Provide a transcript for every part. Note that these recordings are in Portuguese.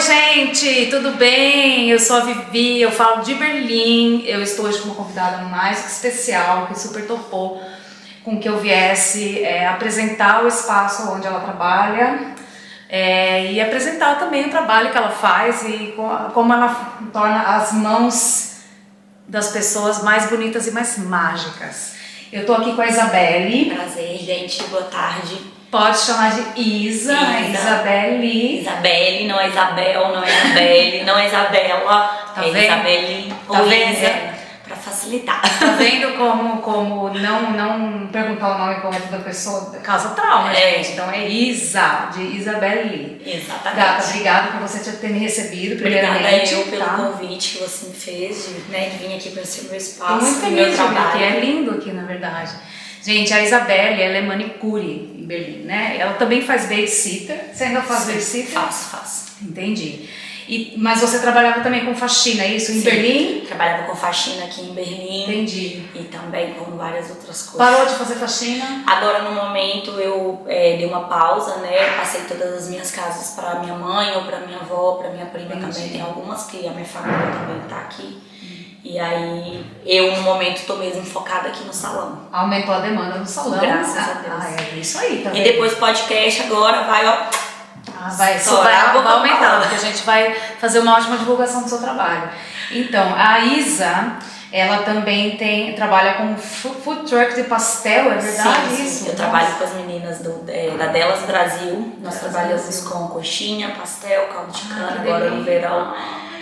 Oi, gente, tudo bem? Eu sou a Vivi, eu falo de Berlim. Eu estou hoje com uma convidada mais que especial, que super topou com que eu viesse é, apresentar o espaço onde ela trabalha é, e apresentar também o trabalho que ela faz e como ela torna as mãos das pessoas mais bonitas e mais mágicas. Eu estou aqui com a Isabelle. Prazer, gente. Boa tarde. Pode chamar de Isa, Isa. Isabelle. Isabelle, não é Isabel, não é Isabelle, não é Isabela, tá é vendo? Isabelle tá ou vendo? Isa, pra facilitar. Tá vendo como, como não, não perguntar o nome correto da pessoa causa trauma, É. gente? Então é Isa, de Isabelle. Exatamente. Gata, obrigada por você ter me recebido, Obrigada primeiramente. eu pelo tá? convite que você me fez de, né, de vir aqui conhecer o meu espaço, muito meu vir trabalho. aqui, é lindo aqui na verdade. Gente, a Isabelle, ela é manicure Berlim, né? Ela também faz babysitter. Você ainda faz babysitter? Faço, faço. Entendi. E, mas você trabalhava também com faxina, é isso? Em Sim. Berlim? Trabalhava com faxina aqui em Berlim Entendi. e também com várias outras coisas. Parou de fazer faxina? Agora no momento eu é, dei uma pausa, né? Passei todas as minhas casas para minha mãe ou para minha avó, para minha prima Entendi. também. Tem algumas que a minha família também tá aqui. E aí eu no momento tô mesmo focada aqui no salão. Aumentou a demanda no salão. Graças ah, a Deus. Ah, é isso aí, tá E depois podcast agora vai, ó. Ah, vai, isso Estourar vai, vai aumentar, porque a gente vai fazer uma ótima divulgação do seu trabalho. Então, a Isa, ela também tem, trabalha com food truck de pastel, é verdade Sim, sim. isso? Eu Nossa. trabalho com as meninas do, é, da Delas Brasil. Nós Delas trabalhamos Brasil. com coxinha, pastel, caldo de Ah, cana, que agora no verão.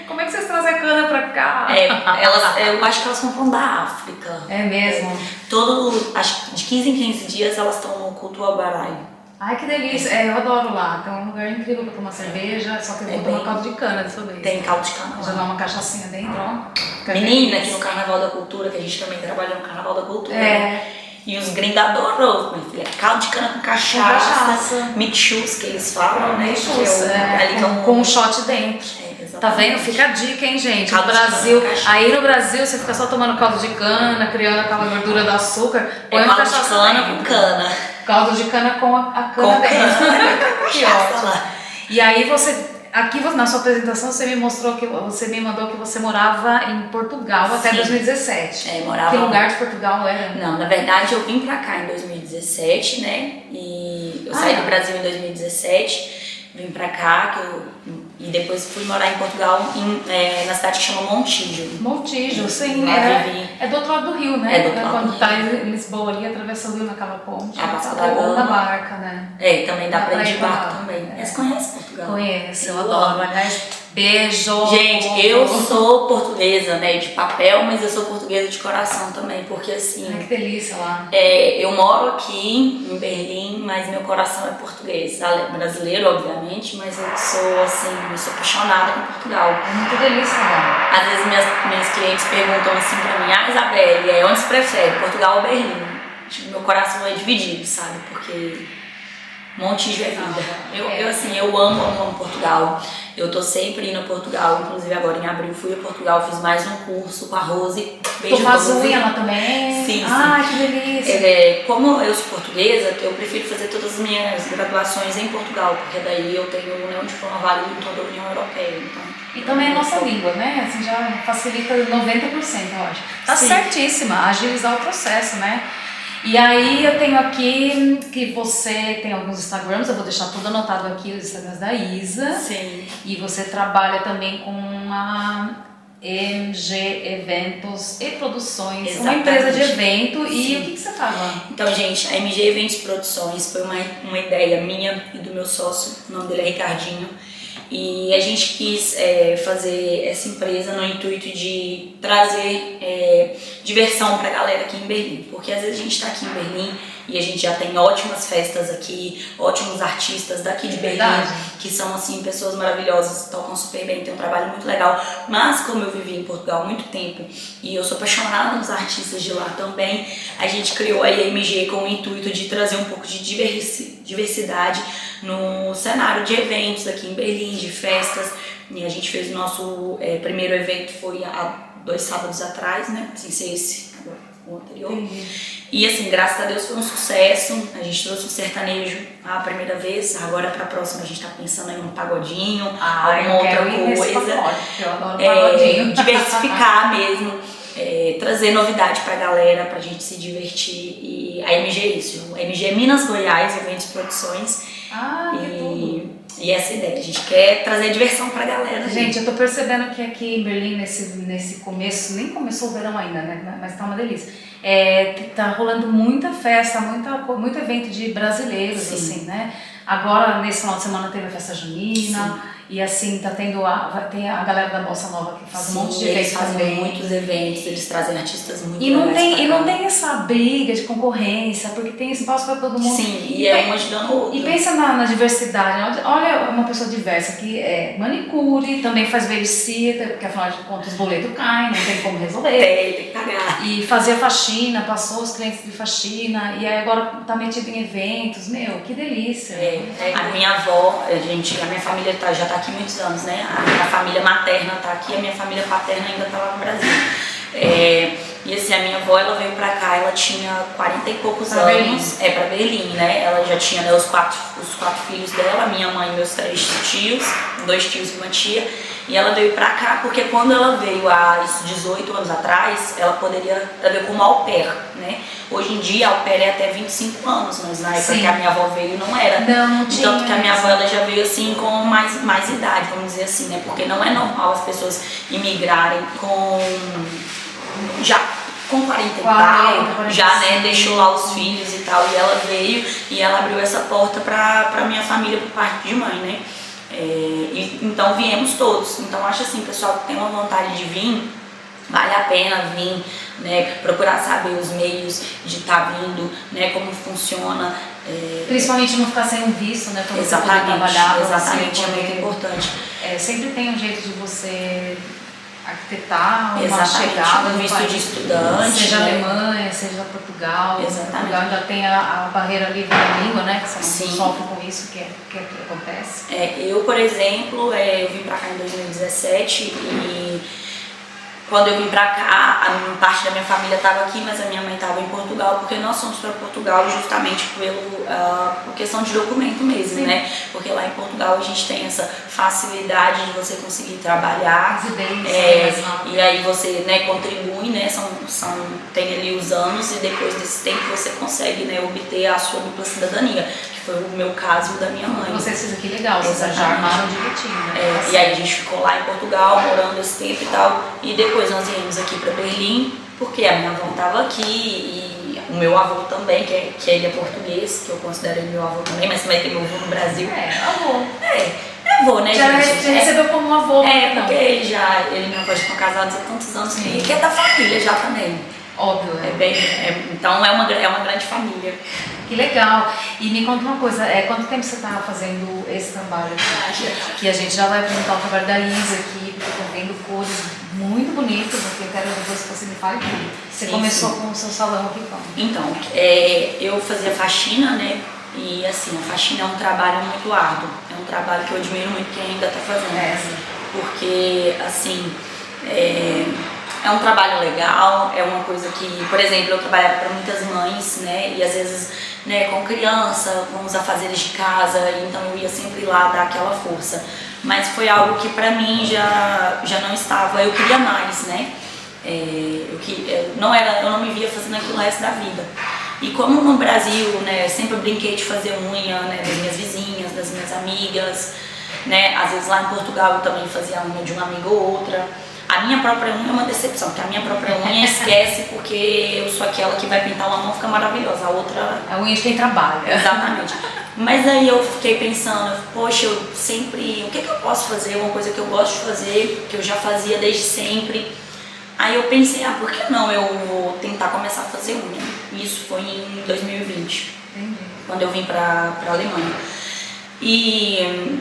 Como é que vocês trazem a cana pra cá? É, elas, eu acho que elas compram da África. É mesmo? Todo, acho de 15 em 15 dias elas estão no culto Albarai. Ai, que delícia. É, eu adoro lá. Tem um lugar incrível pra tomar cerveja, só que eu É vou tomar bem- caldo de cana dessa vez. Tem caldo de cana Já lá. dá uma cachaçinha dentro, ó. Menina, aqui no Carnaval da Cultura, que a gente também trabalha no Carnaval da Cultura. É. E os gringos adoram, minha filha. Caldo de cana com cachaça. cachaça. Mixus, que eles falam, né? Que é é, ali é com, um- com um shot dentro. É, exatamente. Tá vendo? Fica a dica, hein, gente? No Caldo de Brasil, aí no Brasil você fica só tomando caldo de cana, criando aquela gordura do açúcar. Põe É caldo de cana com cana. Caldo de cana com a, a cana Com dentro. cana. que ótimo. E aí você, aqui na sua apresentação você me mostrou que você me mandou que você morava em Portugal até Sim. 2017. É, morava Que lugar de Portugal era? Não, na verdade eu vim pra cá em 2017, né? E eu Ah, saí é. do Brasil em 2017, vim pra cá, que eu, e depois fui morar em Portugal, em, é, na cidade que chama Montijo. Montijo, sim. É, é do outro lado do rio, né? É do outro lado Quando do tá rio. em Lisboa ali, atravessa o rio naquela ponte. Ah, Vasco da Gama. barca, né? É, também dá Dá pra ir de barco também. É. Mas conhece Portugal? Conheço, eu adoro. Aliás, beijo. Gente, eu sou portuguesa, né, de papel, mas eu sou portuguesa de coração também, porque assim, Ai, que delícia lá. É, eu moro aqui em Berlim, mas meu coração é português, ale- brasileiro, obviamente, mas eu sou assim, eu sou apaixonada por Portugal. É muito delícia lá. Às vezes minhas, minhas clientes perguntam assim pra mim, ah, Isabelle, é, onde você prefere, Portugal ou Berlim? Tipo, meu coração é dividido, sabe? Porque Montijo é vida. Eu, eu assim, eu amo, amo, amo Portugal. Eu tô sempre indo a Portugal, inclusive agora em abril fui a Portugal, fiz mais um curso com a Rose. Tu Beijo, faz Rose. unha lá também? Sim, sim. Ai, que delícia. É, como eu sou portuguesa, eu prefiro fazer todas as minhas graduações em Portugal, porque daí eu tenho né, um diploma válido em toda a União Europeia. Então, E também a nossa língua, né? Assim, já facilita 90%, eu acho. Tá Sim. certíssima, agilizar o processo, né? E aí eu tenho aqui que você tem alguns Instagrams, eu vou deixar tudo anotado aqui, os Instagrams da Isa. Sim. E você trabalha também com a MG Eventos e Produções, uma Exatamente. empresa de evento. E Sim. o que, que você faz lá? Então, gente, a MG Eventos Produções foi uma, uma ideia minha e do meu sócio, o nome dele é Ricardinho. E a gente quis é, fazer essa empresa no intuito de trazer é, diversão pra galera aqui em Berlim. Porque às vezes a gente tá aqui em Berlim e a gente já tem ótimas festas aqui, ótimos artistas daqui de Berlim, Verdade. que são assim pessoas maravilhosas, tocam super bem, tem um trabalho muito legal. Mas como eu vivi em Portugal há muito tempo e eu sou apaixonada nos artistas de lá também, a gente criou a IMG com o intuito de trazer um pouco de diversi- diversidade no cenário de eventos aqui em Berlim, de festas. E a gente fez o nosso eh, primeiro evento foi há dois sábados atrás, né? Sem ser esse, o anterior. E assim, graças a Deus foi um sucesso. A gente trouxe o sertanejo a primeira vez, agora para a próxima a gente está pensando em um pagodinho, ah, alguma outra coisa. pagodinho. É, diversificar mesmo. É, trazer novidade pra galera, pra gente se divertir. E a MG é isso. A MG é Minas Goiás, Eventos Produções. Ah, e, que tudo. E essa é a ideia, a gente quer trazer diversão pra galera. Gente, eu tô percebendo que aqui em Berlim, nesse, nesse começo, nem começou o verão ainda, né? Mas tá uma delícia. É, tá rolando muita festa, muita, muito evento de brasileiros, Sim. assim, né? Agora, nesse final de semana, teve a festa junina. Sim. E assim, tá tendo a, tem a galera da Bossa Nova que faz Sim, um monte de eventos também. muitos eventos, eles trazem artistas muito e não tem E não tem essa briga de concorrência, porque tem espaço para todo mundo. Sim, e, e é um ajudando o outro. E pensa na, na, diversidade. Olha uma pessoa diversa que é manicure, também faz babysitter, porque afinal de contas os boletos caem, não tem como resolver. Tem, tem que pagar. E fazia faxina, passou os clientes de faxina, e aí agora tá metido em eventos. Meu, que delícia. É, é. A minha avó, a gente, a minha família tá, já tá aqui muitos anos, né? A minha família materna está aqui, a minha família paterna ainda está lá no Brasil. É, e assim, a minha avó, ela veio pra cá, ela tinha 40 e poucos pra anos. Berlim. É, pra Berlim, né? Ela já tinha né, os, quatro, os quatro filhos dela, minha mãe e meus três tios, dois tios e uma tia. E ela veio pra cá porque quando ela veio há 18 anos atrás, ela poderia, ela veio como au pair, né? Hoje em dia, au pair é até 25 anos, mas na época Sim. que a minha avó veio não era. Não, não tinha. Tanto que a minha avó ela já veio assim com mais, mais idade, vamos dizer assim, né? Porque não é normal as pessoas imigrarem com já com 40 e tal, já né, deixou lá os filhos e tal, e ela veio e ela abriu essa porta pra, pra minha família por parte de mãe, né? É, e, então viemos todos. Então acho assim, pessoal que tem uma vontade de vir, vale a pena vir, né, procurar saber os meios de estar tá vindo, né, como funciona. É, Principalmente não ficar sem um visto, né, para você poder trabalhar. Exatamente, é muito importante. É, sempre tem um jeito de você arquitetar uma Exatamente, chegada um visto de estudante. Seja né? Alemanha, seja Portugal. Exatamente. Portugal ainda tem a, a barreira livre da língua, né? Que não sofre com isso, que é, que, é, que acontece. É, eu, por exemplo, é, eu vim pra cá em 2017 e quando eu vim pra cá, a parte da minha família estava aqui, mas a minha mãe estava em Portugal, porque nós fomos para Portugal justamente pelo, uh, por questão de documento mesmo, Sim. né? Porque lá em Portugal a gente tem essa facilidade de você conseguir trabalhar. É, e aí você né, contribui, né? São, são, tem ali os anos e depois desse tempo você consegue né, obter a sua dupla cidadania foi o meu caso da minha mãe. Vocês fizeram que legal, vocês já armaram direitinho, né? É, e aí a gente ficou lá em Portugal, morando esse tempo e tal. E depois nós viemos aqui para Berlim, porque a minha avó estava aqui e o meu avô também, que, é, que ele é português, que eu considero ele meu avô também, mas também tem meu avô no Brasil. É, avô. É, é avô, né, já gente? Já recebeu é, como avô, É, porque ele já, ele e minha avó estão casados há tantos anos que é da família já também. Óbvio, é. é bem, é, então é uma, é uma grande família. Que legal. E me conta uma coisa, é, quanto tempo você está fazendo esse trabalho aqui? Que a gente já vai apresentar o trabalho da Isa aqui, porque eu tô vendo cores muito bonitas, porque eu quero depois que você me fale tudo. Você sim, começou sim. com o seu salão aqui como? Então, é, eu fazia faxina, né? E assim, a faxina é um trabalho muito árduo. É um trabalho que eu admiro muito quem ainda está fazendo. É, porque, assim, é, é um trabalho legal, é uma coisa que, por exemplo, eu trabalhava para muitas mães, né? E às vezes, né, com criança, com os afazeres de casa, então eu ia sempre lá dar aquela força. Mas foi algo que para mim já, já não estava, eu queria mais, né? É, eu, que, eu, não era, eu não me via fazendo aquilo o resto da vida. E como no Brasil, né, sempre brinquei de fazer unha, né, das minhas vizinhas, das minhas amigas, né? Às vezes lá em Portugal eu também fazia unha de uma amiga ou outra. A minha própria unha é uma decepção, porque a minha própria unha esquece porque eu sou aquela que vai pintar uma mão fica maravilhosa, a outra. A unha de quem trabalha. Exatamente. Mas aí eu fiquei pensando, poxa, eu sempre. O que, que eu posso fazer? Uma coisa que eu gosto de fazer, que eu já fazia desde sempre. Aí eu pensei, ah, por que não eu vou tentar começar a fazer unha? Isso foi em 2020, Entendi. quando eu vim pra, pra Alemanha. E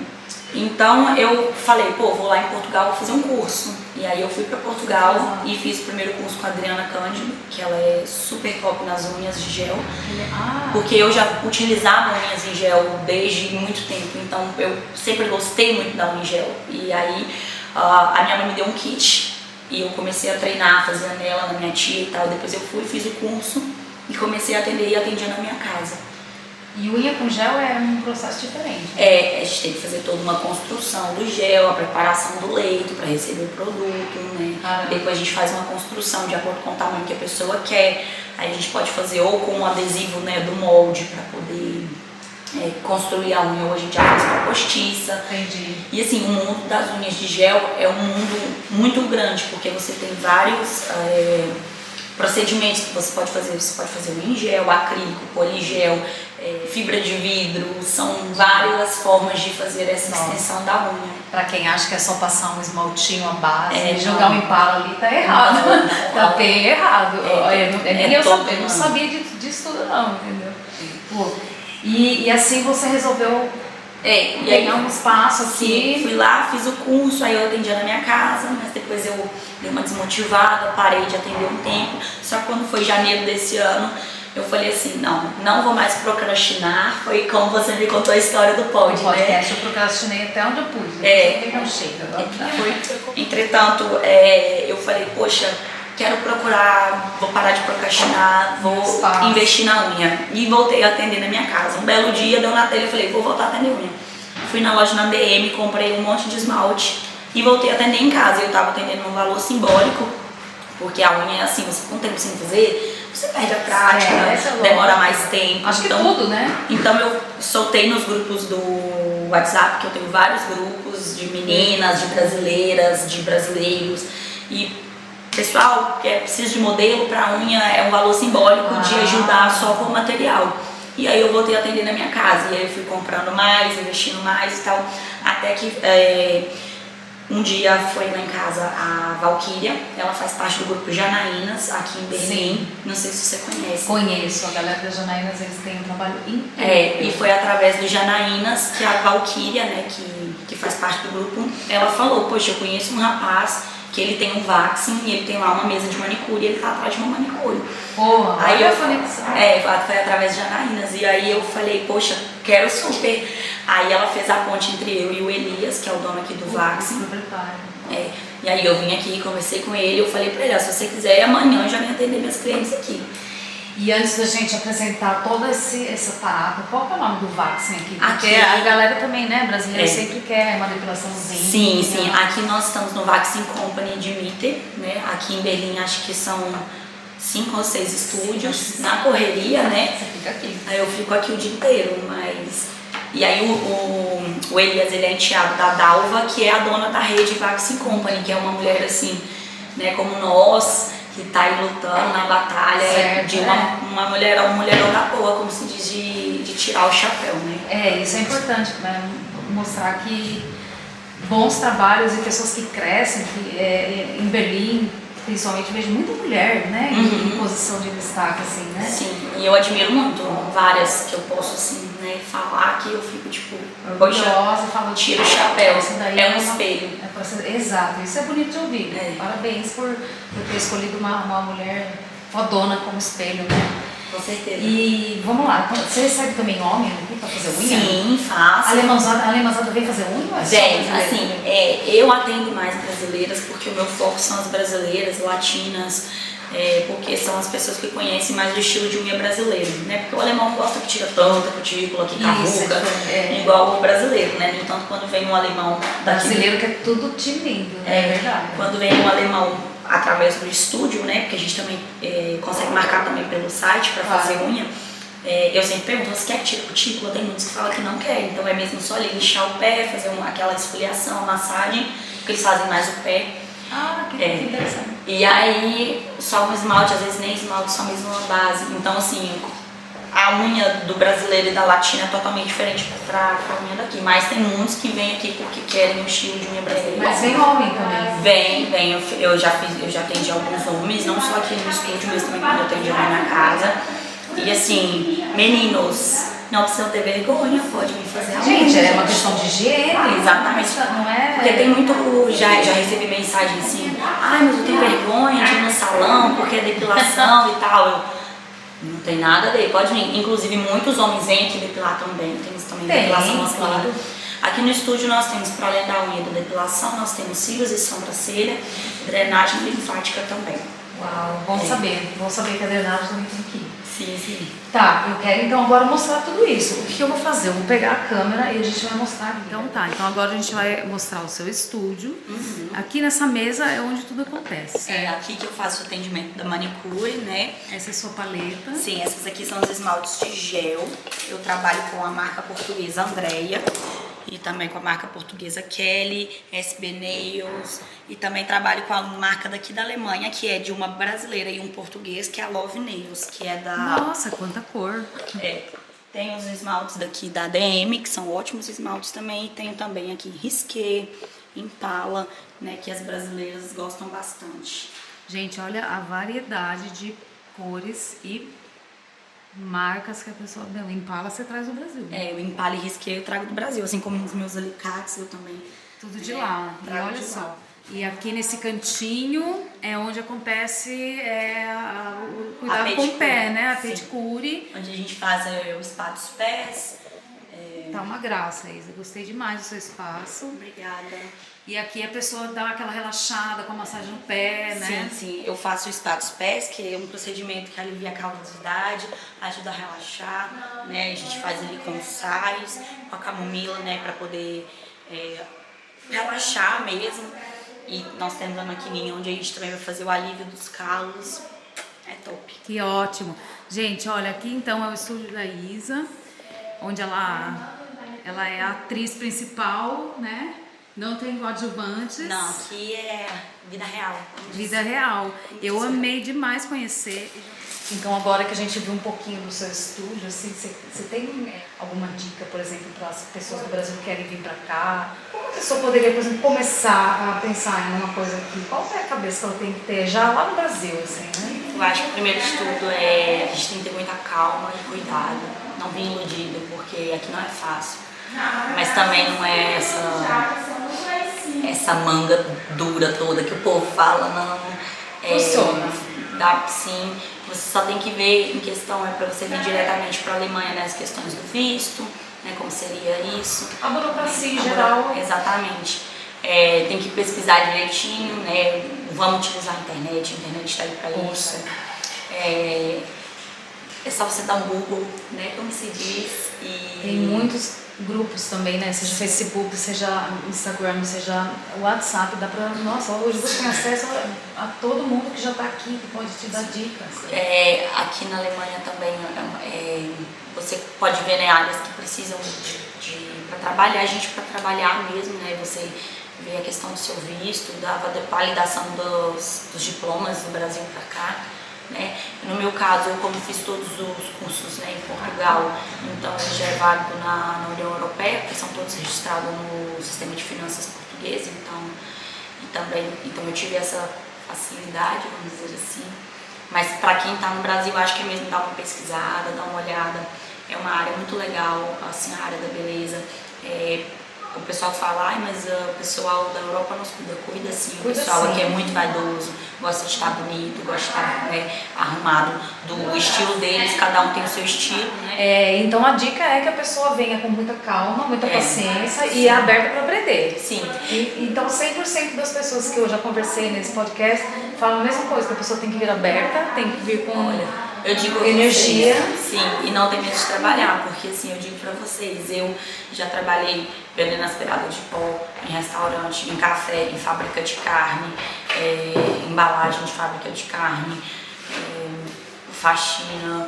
então eu falei, pô, vou lá em Portugal, vou fazer um curso. E aí eu fui para Portugal e fiz o primeiro curso com a Adriana Cândido, que ela é super top nas unhas de gel. Ah. Porque eu já utilizava unhas em gel desde muito tempo, então eu sempre gostei muito da unha em gel. E aí uh, a minha mãe me deu um kit E eu comecei a treinar, fazer nela, na minha tia e tal. Depois eu fui, fiz o curso e comecei a atender e atendia na minha casa. E unha com gel é um processo diferente. Né? É, a gente tem que fazer toda uma construção do gel, a preparação do leito para receber o produto, né? Caramba. Depois a gente faz uma construção de acordo com o tamanho que a pessoa quer. Aí a gente pode fazer ou com um adesivo né, do molde para poder é, construir a unha, ou a gente já faz com postiça. Entendi. E assim, o mundo das unhas de gel é um mundo muito grande, porque você tem vários é, procedimentos que você pode fazer. Você pode fazer o em gel, acrílico, poligel, é, fibra de vidro, são várias formas de fazer essa Nossa. extensão da unha. Pra quem acha que é só passar um esmaltinho, a base, É, e jogar um impala ali, tá errado. Não, não, tá bem errado. É, é eu, todo eu não sabia disso tudo não, entendeu? E, e assim você resolveu É, e aí um espaço Sim, aqui. fui lá, fiz o curso, aí eu atendia na minha casa, mas depois eu dei uma desmotivada, parei de atender um tempo. Só que quando foi janeiro desse ano, eu falei assim, não, não vou mais procrastinar. Foi como você me contou a história do pod, né? podcast eu procrastinei até onde eu pude. É. Não chega. Agora Foi. Entretanto, é, eu falei, poxa, quero procurar, vou parar de procrastinar, vou Espaço. investir na unha. E voltei a atender na minha casa. Um belo dia, deu na telha, eu falei, vou voltar a atender unha. Fui na loja na DM, comprei um monte de esmalte e voltei a atender em casa. Eu tava atendendo num valor simbólico, porque a unha é assim, você com tempo sem fazer, você perde a prática, É, é demora mais tempo. Acho que então, tudo, né? então eu soltei nos grupos do WhatsApp, que eu tenho vários grupos de meninas, de brasileiras, de brasileiros. E pessoal que é, precisa de modelo para unha é um valor simbólico de Ah. ajudar só com o material. E aí eu voltei a atender na minha casa. E aí eu fui comprando mais, investindo mais e tal. Até que é, um dia foi lá em casa a Valkyria, ela faz parte do grupo Janaínas aqui em Berlim. Sim. Não sei se você conhece. Conheço, a galera da Janaínas, eles têm um trabalho incrível. É, e foi através do Janaínas que a Valkyria, né, que, que faz parte do grupo, ela falou, poxa, eu conheço um rapaz que ele tem um vaccine e ele tem lá uma mesa de manicure e ele tá atrás de uma manicure. Porra, Aí eu conexão. É, foi através de Janaínas. E aí eu falei, poxa, quero super. Aí ela fez a ponte entre eu e o Elias, que é o dono aqui do vaccine. Proprietário. É, e aí eu vim aqui, conversei com ele, eu falei pra ele, ó, se você quiser, amanhã eu já vim atender meus clientes aqui. E antes da gente apresentar toda esse, essa parada, qual que é o nome do Vaccine aqui? Porque Aqui- a galera também, né, brasileira É. sempre quer uma depilaçãozinha. Sim, sim. Aqui nós estamos no Vaccine Company de Mitter, né? Aqui em Berlim acho que são cinco ou seis estúdios. Na correria, né? Você fica aqui. Aí eu fico aqui o dia inteiro, mas. E aí o, o, o Elias ele é enteado da Dalva, que é a dona da rede Vaccine Company, que é uma mulher assim, né, como nós, que tá aí lutando na batalha Certo, de uma, é. uma mulher, uma mulherão da boa, como se diz, de, de tirar o chapéu, né? É, isso é importante, né? Mostrar que bons trabalhos e pessoas que crescem, que é, em Berlim, principalmente, vejo muita mulher, né, em- Uhum. em posição de destaque, assim, né? Sim, e eu admiro muito várias que eu posso assim, né, falar que eu fico tipo, Orgulhosa fala, tira o chapéu, Isso daí é um uma- espelho. É exato, isso é bonito de ouvir. É. Parabéns por, por ter escolhido uma, uma mulher fodona como espelho, né? Com certeza. E vamos lá, então, você recebe também homem aqui pra fazer unha? Sim, faço. A alemãozada, a alemãozada vem fazer unha? é Vem, assim, é, eu atendo mais brasileiras porque o meu foco são as brasileiras, latinas, é, porque são as pessoas que conhecem mais o estilo de unha brasileiro, né? Porque o alemão gosta que tira tanta cutícula, que carruga, é. igual o brasileiro, né? No entanto, quando vem um alemão daqui Brasileiro que é tudo tímido, é, É, verdade. Quando vem um alemão através do estúdio, né? Porque a gente também é, consegue marcar também pelo site para fazer unha. é, eu sempre pergunto, você quer que tire cutícula? Tem muitos que falam que não quer. Então é mesmo só ali lixar o pé, fazer uma, aquela esfoliação, massagem, porque eles fazem mais o pé. Ah, que, É. interessante. E aí, só um esmalte, às vezes nem esmalte, só mesmo uma base. Então, assim, a unha do brasileiro e da latina é totalmente diferente pra, pra unha daqui. Mas tem muitos que vêm aqui porque querem o estilo de unha brasileira. Mas vem homem também. Vem, vem, eu, eu já fiz, eu já atendi alguns homens, não só aqui no estúdio, mas também quando eu atendi na minha casa. E assim, meninos, não precisam ter vergonha, pode me fazer a unha. Gente, é uma questão de higiene. Exatamente. Não é? Porque tem muito, já, já recebi mensagem assim, ai, mas eu tenho vergonha de ir no salão porque é depilação e tal. Eu, não tem nada ver, pode vir. Inclusive, muitos homens vêm aqui depilar também, temos também Tem, depilação masculina. claro. Aqui no estúdio nós temos, para além da unha da depilação, nós temos cílios e sobrancelha, drenagem linfática também. Uau, bom é. saber. Bom saber que a drenagem também tem aqui. Sim, sim. Tá, eu quero então agora mostrar tudo isso. O que eu vou fazer? Eu vou pegar a câmera e a gente vai mostrar aqui. Então tá, então agora a gente vai mostrar o seu estúdio. Uhum. Aqui nessa mesa é onde tudo acontece. É aqui que eu faço o atendimento da manicure, né? Essa é a sua paleta. Sim, essas aqui são os esmaltes de gel. Eu trabalho com a marca portuguesa Andrea e também com a marca portuguesa Kelly, SB Nails e também trabalho com a marca daqui da Alemanha, que é de uma brasileira e um português, que é a Love Nails, que é da... Nossa, quanta cor! É. Tem os esmaltes daqui da DM, que são ótimos esmaltes também, e tenho também aqui Risqué, Impala, né, que as brasileiras gostam bastante. Gente, olha a variedade de cores e marcas que a pessoa. Não, Impala você traz do Brasil. É, o Impala e Risqué eu trago do Brasil, assim como os meus alicates eu também. Tudo de é, lá. E olha só. Lá. E aqui nesse cantinho é onde acontece é, a, o cuidado com o pé, né? A pedicure. Onde a gente faz é, o spa dos pés. Tá uma graça, Isa. Gostei demais do seu espaço. Obrigada. E aqui a pessoa dá aquela relaxada com a massagem no pé, né? Sim, sim. Eu faço o spa dos pés, que é um procedimento que alivia a calorosidade, ajuda a relaxar, né? A gente faz ali com sais, com a camomila, né? Pra poder é, relaxar mesmo. E nós temos a maquininha onde a gente também vai fazer o alívio dos calos. É top. Que ótimo. Gente, olha, aqui então é o estúdio da Isa, onde ela, ela é a atriz principal, né? Não tem coadjuvantes. Não, aqui é vida real. Vida real. Eu amei demais conhecer. Então, agora que a gente viu um pouquinho do seu estúdio, assim, você, tem é, alguma dica, por exemplo, para as pessoas do Brasil que querem vir para cá? Como a pessoa poderia, por exemplo, começar a pensar em uma coisa aqui? Qual é a cabeça que ela tem que ter já lá no Brasil, assim, né? Eu acho que o primeiro de tudo é a gente tem que ter muita calma e cuidado, não vir iludido, porque aqui não é fácil. Mas também não é essa essa manga dura toda que o povo fala, não. É, Funciona. Dá sim. Você só tem que ver em questão, é para você vir diretamente para a Alemanha, né, as questões do visto, né, como seria isso. A burocracia em geral. Exatamente. É, tem que pesquisar direitinho, né? Vamos utilizar a internet, a internet está aí para isso. É, é só você dar um Google, né? Como se diz. E... Tem muitos grupos também, né? Seja Facebook, seja Instagram, seja WhatsApp, dá pra. Nossa, hoje você tem acesso a, a todo mundo que já está aqui, que pode te dar dicas. É, aqui na Alemanha também é, você pode ver né, áreas que precisam de, de para trabalhar, a gente para trabalhar mesmo, né? Você vê a questão do seu visto, da validação dos, dos diplomas do Brasil para cá. Né? No meu caso, eu como fiz todos os cursos né, em Portugal, então já é válido na, na União Europeia, porque são todos registrados no sistema de finanças português, então, e também, então eu tive essa facilidade, vamos dizer assim. Mas para quem está no Brasil, acho que é mesmo dar uma pesquisada, dar uma olhada. É uma área muito legal, assim, a área da beleza. É, o pessoal fala, ai, mas uh, o pessoal da Europa nos cuida, cuida sim. O pessoal sim. aqui é muito vaidoso, gosta de estar bonito, gosta de estar né, arrumado, do estilo deles, cada um tem o seu estilo, né? É, então a dica é que a pessoa venha com muita calma, muita é. paciência sim. e é aberta para aprender. Sim. E, então 100% das pessoas que eu já conversei nesse podcast falam a mesma coisa, que a pessoa tem que vir aberta, tem que vir com. Olha, eu digo energia. Vocês, sim, e não tem medo de trabalhar, porque assim, eu digo para vocês, eu já trabalhei vendendo aspirada de pó em restaurante, em café, em fábrica de carne, é, embalagem de fábrica de carne, é, faxina,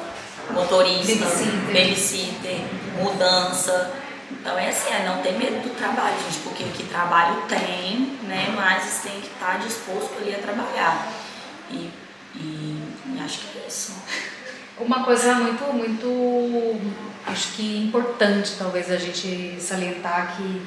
motorista, babysitter, mudança. Então é assim, é não ter medo do trabalho, gente, porque que trabalho tem, né? Mas você tem que estar disposto ali a trabalhar. E, e, acho que é isso. Uma coisa muito, muito, acho que importante talvez a gente salientar que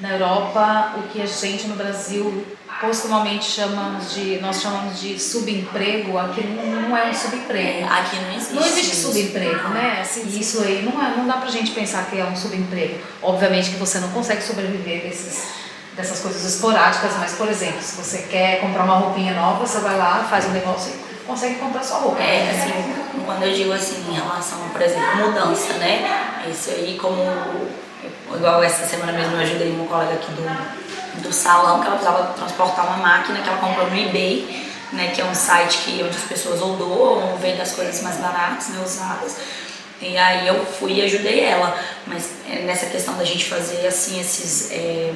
na Europa o que a gente no Brasil costumamente chamamos de, nós chamamos de subemprego, aqui não é um subemprego. É, aqui não existe. Não existe subemprego, né? Assim, isso aí não, é, não dá pra gente pensar que é um subemprego. Obviamente que você não consegue sobreviver desses, dessas coisas esporádicas, mas por exemplo, se você quer comprar uma roupinha nova, você vai lá, faz um negócio e consegue comprar sua roupa. É, assim, quando eu digo assim, em relação, por exemplo, mudança, né? Isso aí, como igual essa semana mesmo eu ajudei uma colega aqui do, do salão que ela precisava transportar uma máquina que ela comprou no eBay, né, que é um site que, onde as pessoas ou doam ou vendem as coisas mais baratas, né, usadas. E aí eu fui e ajudei ela, mas é, nessa questão da gente fazer assim esses é,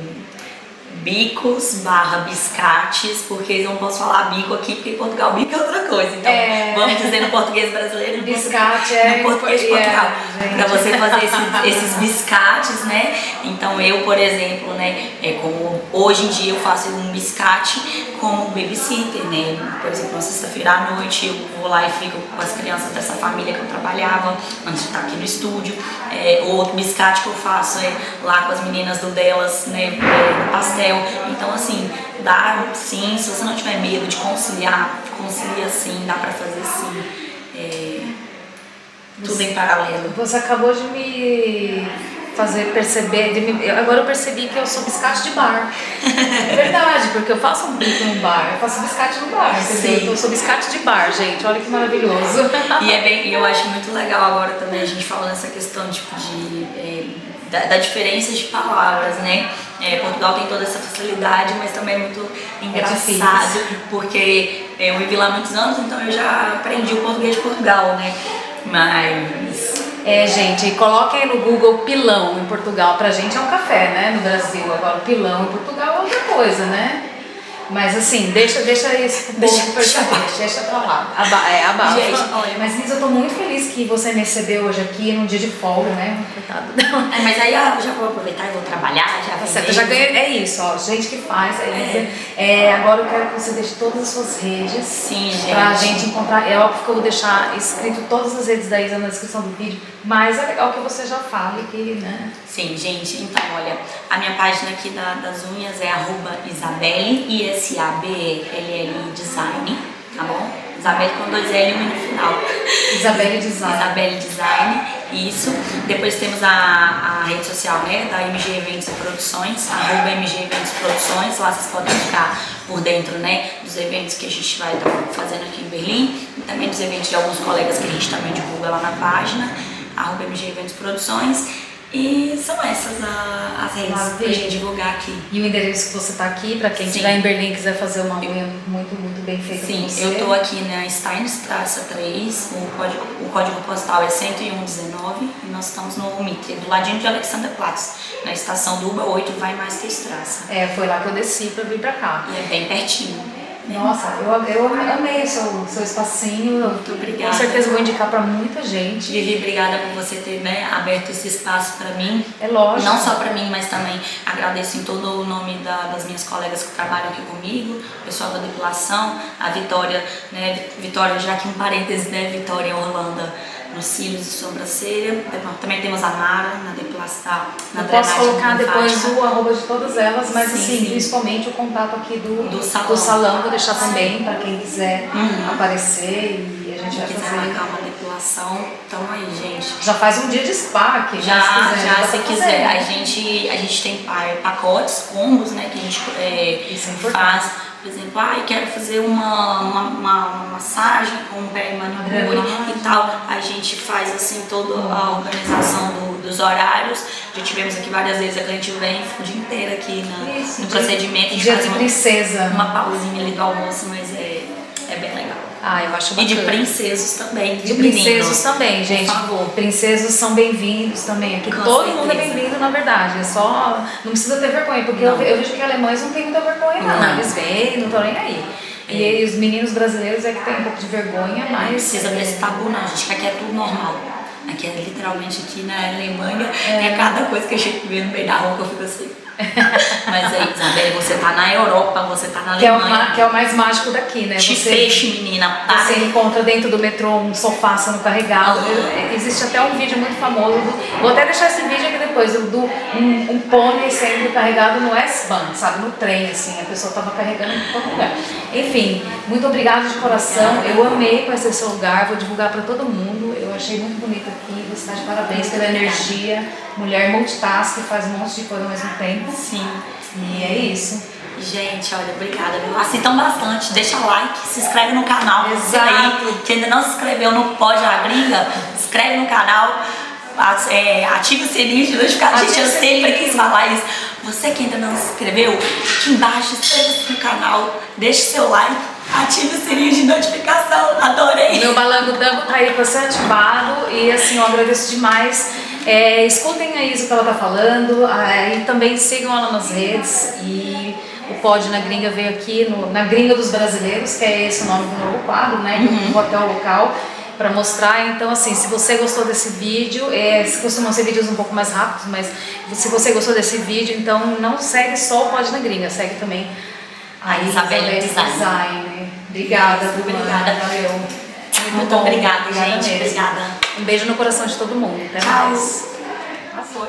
bicos barra biscates, porque eu não posso falar bico aqui, porque em Portugal bico é outra coisa. Então, é... vamos dizer no português brasileiro, biscate é no português de Portugal. É, para você fazer esses, esses, biscates, né? Então eu, por exemplo, né, é como hoje em dia eu faço um biscate como babysitter, né? Por exemplo, na sexta-feira à noite eu vou lá e fico com as crianças dessa família que eu trabalhava antes de estar aqui no estúdio. É, outro biscate que eu faço é lá com as meninas do delas, né, é, pastel. Então, assim, dá sim, se você não tiver medo de conciliar, concilia sim, dá pra fazer sim. É, tudo em paralelo. Você acabou de me fazer perceber, me, agora eu percebi que eu sou biscate de bar. É verdade, porque eu faço um bico no bar, eu faço biscate no bar, Sim. Eu sou biscate de bar, gente, olha que maravilhoso. E é bem, eu acho muito legal agora também a gente falando essa questão tipo, de, é, da, da, diferença de palavras, né? É, Portugal tem toda essa facilidade, mas também é muito é engraçado, é porque eu vivi lá muitos anos, então eu já aprendi o português de Portugal, né? Mas é, gente, coloquem aí no Google pilão em Portugal. Pra gente é um café, né? No Brasil. Agora, pilão em Portugal é outra coisa, né? Mas assim, deixa, deixa isso pro povo perceber, deixa pra lá. Aba, é, abafa. Mas Liz, eu tô muito feliz que você me recebeu hoje aqui num dia de folga, né? Coitado. É, mas aí eu já vou aproveitar e vou trabalhar, já. Tá certo, já ganhei. É isso, ó. Gente que faz. É. É, agora eu quero que você deixe todas as suas redes. Sim, gente. Pra gente encontrar. É óbvio que eu vou deixar escrito todas as redes da Isa na descrição do vídeo, mas é legal que você já fale que, né? Sim, gente. Então, olha, a minha página aqui da, das unhas é arroba Isabelle, I-S-A-B-E-L-L Design, tá bom? Isabelle com dois L e um no final. Isabelle Design. Isabelle Design, isso. Depois temos a, a rede social, né, da MG Eventos e Produções, arroba MG Eventos Produções, lá vocês podem ficar por dentro, né, dos eventos que a gente vai estar fazendo aqui em Berlim, e também dos eventos de alguns colegas que a gente também divulga lá na página, arroba MG Eventos Produções. E são essas a, as redes para a gente divulgar aqui. E o endereço que você está aqui, para quem estiver em Berlim e quiser fazer uma unha muito, muito bem feita Sim, eu estou aqui na Steinstrasse 3, o código, o código postal é 10119 e nós estamos no Mitre, do ladinho de Alexanderplatz, na estação do Uba 8, vai mais Strasse. É, foi lá que eu desci para vir para cá. E é bem pertinho. Nossa, eu, eu amei o seu, seu espacinho. Muito obrigada. Com certeza vou indicar para muita gente. Vivi, obrigada por você ter né, aberto esse espaço para mim. É lógico. Não só para mim, mas também agradeço em todo o nome da, das minhas colegas que trabalham aqui comigo, o pessoal da depilação, a Vitória, né, Vitória, já que um parênteses, né, Vitória Holanda nos cílios e sobrancelha. Também temos a Mara na depilação. Na Eu posso colocar depois o arroba de todas elas, mas sim, assim, sim. principalmente o contato aqui do, do salão. Do salão vou deixar também para quem quiser uhum. aparecer e a gente quem vai fazer. Depilação, tamo aí, gente. Já faz um dia de spa aqui. Já, já, quiser, já se quiser. A gente, a gente tem pacotes, combos, né, que a gente é, é faz por exemplo, ah, quero fazer uma, uma, uma, uma massagem com pé e manicure e tal. A gente faz assim toda a organização do, dos horários. Já tivemos aqui várias vezes, a cliente vem o dia inteiro aqui na, Isso, no procedimento. A gente dia faz de uma, princesa. uma pausinha ali do almoço, mas é, é bem legal. Ah, eu acho bacana. E de princesos também. De princesos também, gente. Por favor. Princesos são bem-vindos também. Aqui Com todo certeza. mundo é bem-vindo, na verdade. É só. Não precisa ter vergonha, porque eu, eu, vejo que alemães não têm muita vergonha, não. não. Eles vêm, não estão nem aí. É. E os meninos brasileiros é que tem um pouco de vergonha, mas. Não precisa desse tabu, não. A gente que é tudo normal. Aqui é literalmente aqui na Alemanha, é, é cada coisa que a gente vê no meio da rua que eu fico assim. Mas aí, Isabelle, você tá na Europa, você tá na Alemanha. Que é o, que é o mais mágico daqui, né? Te você, feche, menina. Para. Você encontra dentro do metrô um sofá sendo carregado. Uhum. Existe até um vídeo muito famoso. Vou até deixar esse vídeo aqui depois, do, um, um pônei sendo carregado no S-Bahn, sabe? No trem, assim. A pessoa tava carregando em qualquer lugar. Enfim, muito obrigada de coração. Eu amei conhecer seu lugar, vou divulgar para todo mundo. Eu achei muito bonito aqui. Você está de parabéns pela energia. Mulher multitask, faz um monte de coisa ao mesmo tempo. Sim. E é isso. Gente, olha, obrigada. Assistam bastante, deixa like, se inscreve no canal. Exato. Aí, que ainda não se inscreveu no Pode a Gringa, inscreve no canal. É, ative o sininho de notificação. Gente, eu sempre quis falar isso. Você que ainda não se inscreveu, aqui embaixo, inscreva-se no canal, deixe seu like, ative o sininho de notificação. Adorei! Meu balango dango tá aí pra ser ativado e assim, eu agradeço demais. É, escutem a Isa o que ela tá falando é, e também sigam ela nas redes e o Pod na Gringa veio aqui, no, na Gringa dos Brasileiros, que é esse o nome do novo quadro, né? Uhum. Do hotel local para mostrar. Então, assim, se você gostou desse vídeo, é, costumam ser vídeos um pouco mais rápidos, mas se você gostou desse vídeo, então não segue só o Pod na Gringa, segue também a Isabelle Design. Design. Obrigada, Muito obrigada. Valeu. Muito, Muito obrigada, gente. Obrigada. Um beijo no coração de todo mundo. Até Tchau. mais. Já foi.